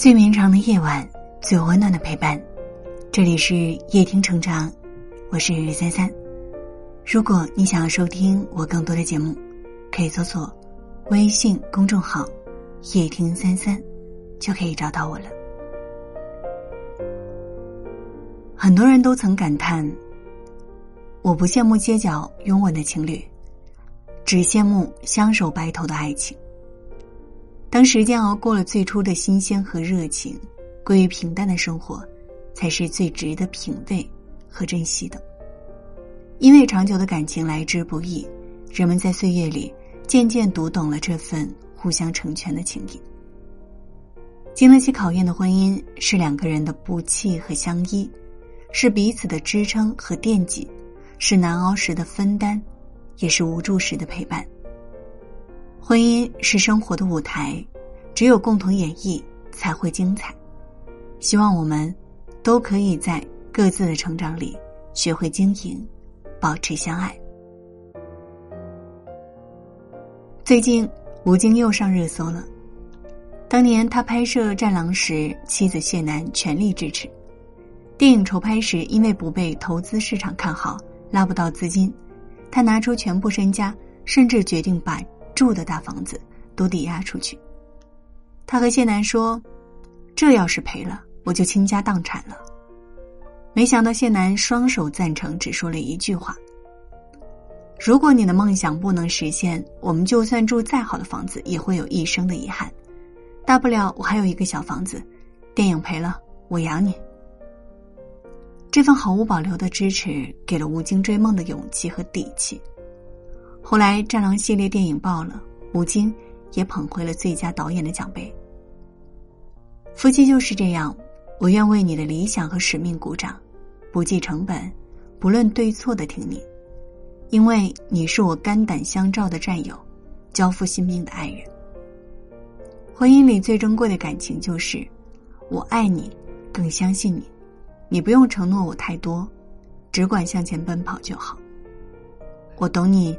最绵长的夜晚，最温暖的陪伴。这里是夜听成长，我是三三。如果你想要收听我更多的节目，可以搜索微信公众号“夜听三三”，就可以找到我了。很多人都曾感叹：“我不羡慕街角拥吻的情侣，只羡慕相守白头的爱情。”当时间熬过了最初的新鲜和热情，归于平淡的生活，才是最值得品味和珍惜的。因为长久的感情来之不易，人们在岁月里渐渐读懂了这份互相成全的情谊。经得起考验的婚姻，是两个人的不弃和相依，是彼此的支撑和惦记，是难熬时的分担，也是无助时的陪伴。婚姻是生活的舞台，只有共同演绎才会精彩。希望我们都可以在各自的成长里学会经营，保持相爱。最近，吴京又上热搜了。当年他拍摄《战狼》时，妻子谢楠全力支持。电影筹拍时，因为不被投资市场看好，拉不到资金，他拿出全部身家，甚至决定把。住的大房子都抵押出去。他和谢楠说：“这要是赔了，我就倾家荡产了。”没想到谢楠双手赞成，只说了一句话：“如果你的梦想不能实现，我们就算住再好的房子，也会有一生的遗憾。大不了我还有一个小房子，电影赔了我养你。”这份毫无保留的支持，给了吴京追梦的勇气和底气。后来，《战狼》系列电影爆了，吴京也捧回了最佳导演的奖杯。夫妻就是这样，我愿为你的理想和使命鼓掌，不计成本，不论对错的挺你，因为你是我肝胆相照的战友，交付性命的爱人。婚姻里最珍贵的感情就是，我爱你，更相信你，你不用承诺我太多，只管向前奔跑就好。我懂你。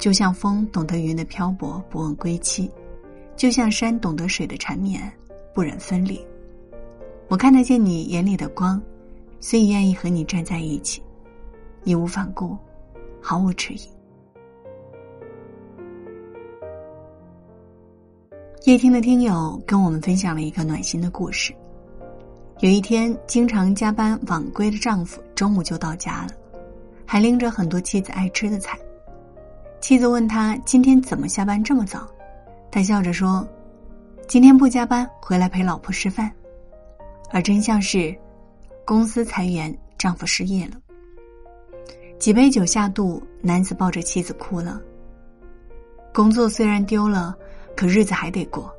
就像风懂得云的漂泊，不问归期；就像山懂得水的缠绵，不忍分离。我看得见你眼里的光，所以愿意和你站在一起，义无反顾，毫无迟疑。夜听的听友跟我们分享了一个暖心的故事：有一天，经常加班晚归的丈夫中午就到家了，还拎着很多妻子爱吃的菜。妻子问他今天怎么下班这么早，他笑着说：“今天不加班，回来陪老婆吃饭。”而真相是，公司裁员，丈夫失业了。几杯酒下肚，男子抱着妻子哭了。工作虽然丢了，可日子还得过。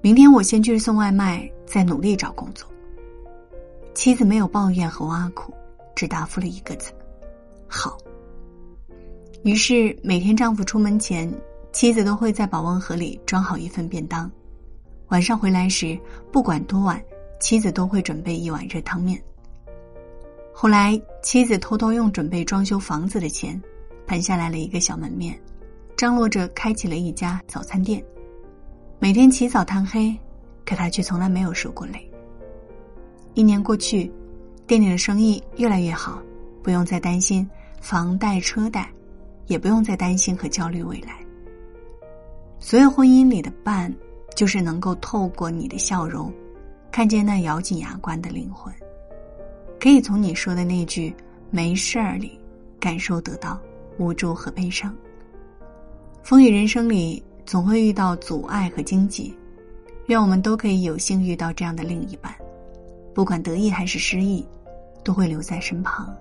明天我先去送外卖，再努力找工作。妻子没有抱怨和挖苦，只答复了一个字：“好。”于是每天丈夫出门前，妻子都会在保温盒里装好一份便当。晚上回来时，不管多晚，妻子都会准备一碗热汤面。后来，妻子偷偷用准备装修房子的钱，盘下来了一个小门面，张罗着开启了一家早餐店。每天起早贪黑，可他却从来没有受过累。一年过去，店里的生意越来越好，不用再担心房贷车贷。也不用再担心和焦虑未来。所有婚姻里的伴，就是能够透过你的笑容，看见那咬紧牙关的灵魂，可以从你说的那句“没事儿”里，感受得到无助和悲伤。风雨人生里，总会遇到阻碍和荆棘，愿我们都可以有幸遇到这样的另一半，不管得意还是失意，都会留在身旁，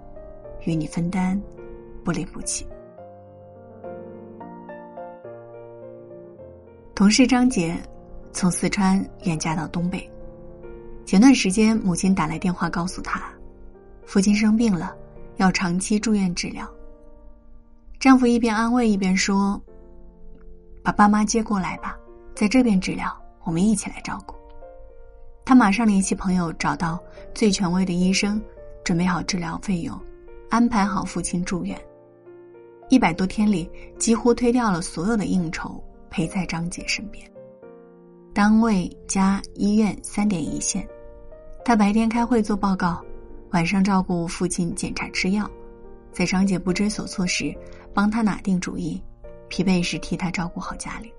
与你分担，不离不弃。同事张杰从四川远嫁到东北。前段时间，母亲打来电话告诉他，父亲生病了，要长期住院治疗。丈夫一边安慰一边说：“把爸妈接过来吧，在这边治疗，我们一起来照顾。”他马上联系朋友，找到最权威的医生，准备好治疗费用，安排好父亲住院。一百多天里，几乎推掉了所有的应酬。陪在张姐身边。单位加医院三点一线。他白天开会做报告，晚上照顾父亲检查吃药，在张姐不知所措时帮他拿定主意，疲惫时替他照顾好家里。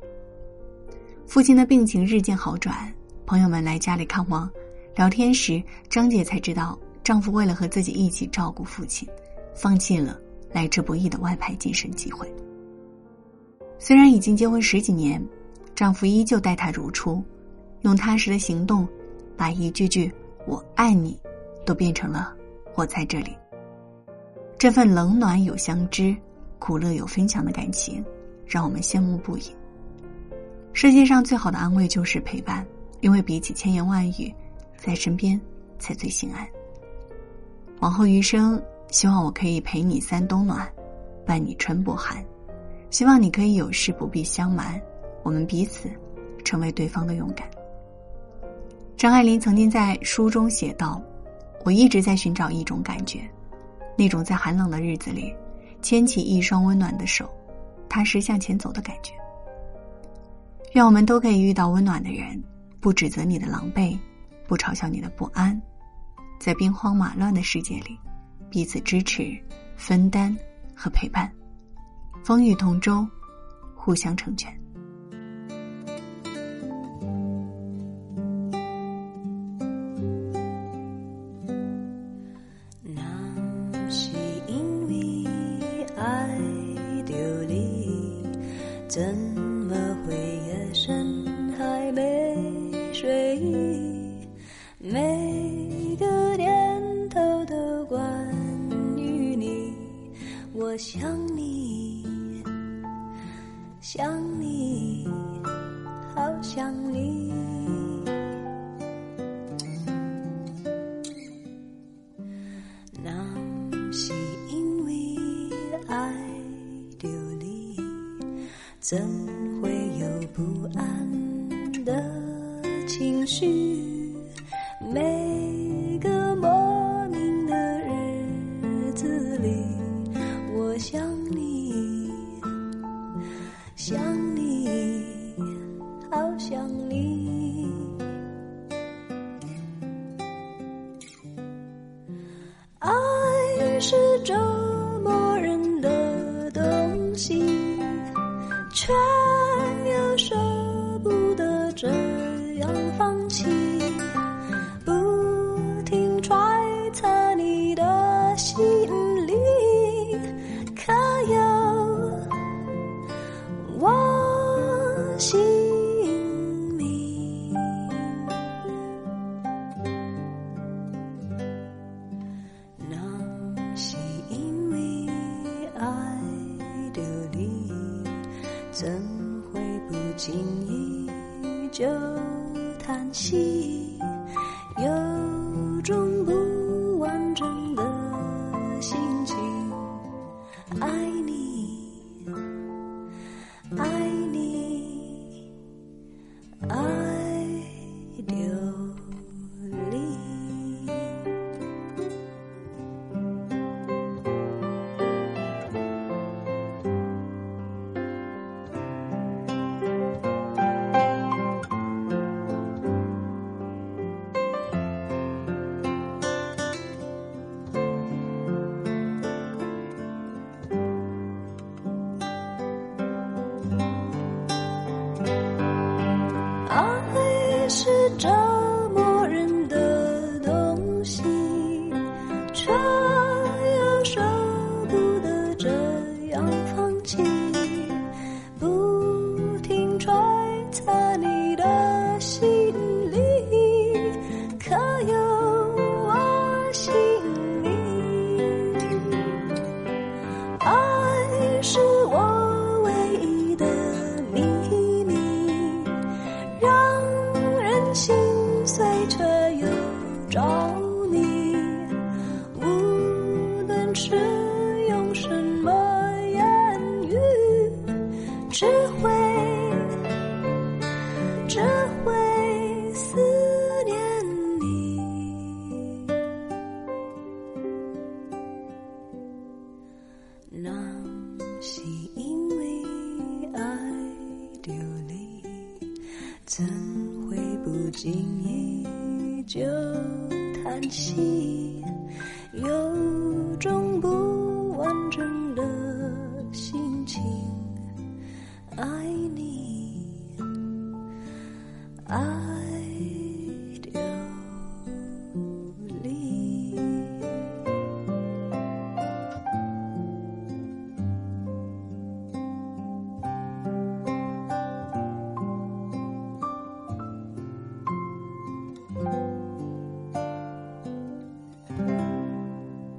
父亲的病情日渐好转，朋友们来家里看望，聊天时张姐才知道，丈夫为了和自己一起照顾父亲，放弃了来之不易的外派晋升机会。虽然已经结婚十几年，丈夫依旧待她如初，用踏实的行动，把一句句“我爱你”都变成了“我在这里”。这份冷暖有相知，苦乐有分享的感情，让我们羡慕不已。世界上最好的安慰就是陪伴，因为比起千言万语，在身边才最心安。往后余生，希望我可以陪你三冬暖，伴你春不寒。希望你可以有事不必相瞒，我们彼此成为对方的勇敢。张爱玲曾经在书中写道：“我一直在寻找一种感觉，那种在寒冷的日子里牵起一双温暖的手，踏实向前走的感觉。”愿我们都可以遇到温暖的人，不指责你的狼狈，不嘲笑你的不安，在兵荒马乱的世界里，彼此支持、分担和陪伴。风雨同舟，互相成全。怎会有不安的情绪？每个莫名的日子里，我想。放弃。不停揣测你的心里，可有？我姓名，那是因为爱的你，怎会不经意就心？思念你。那是因为爱。怎会不经意就叹息？有种不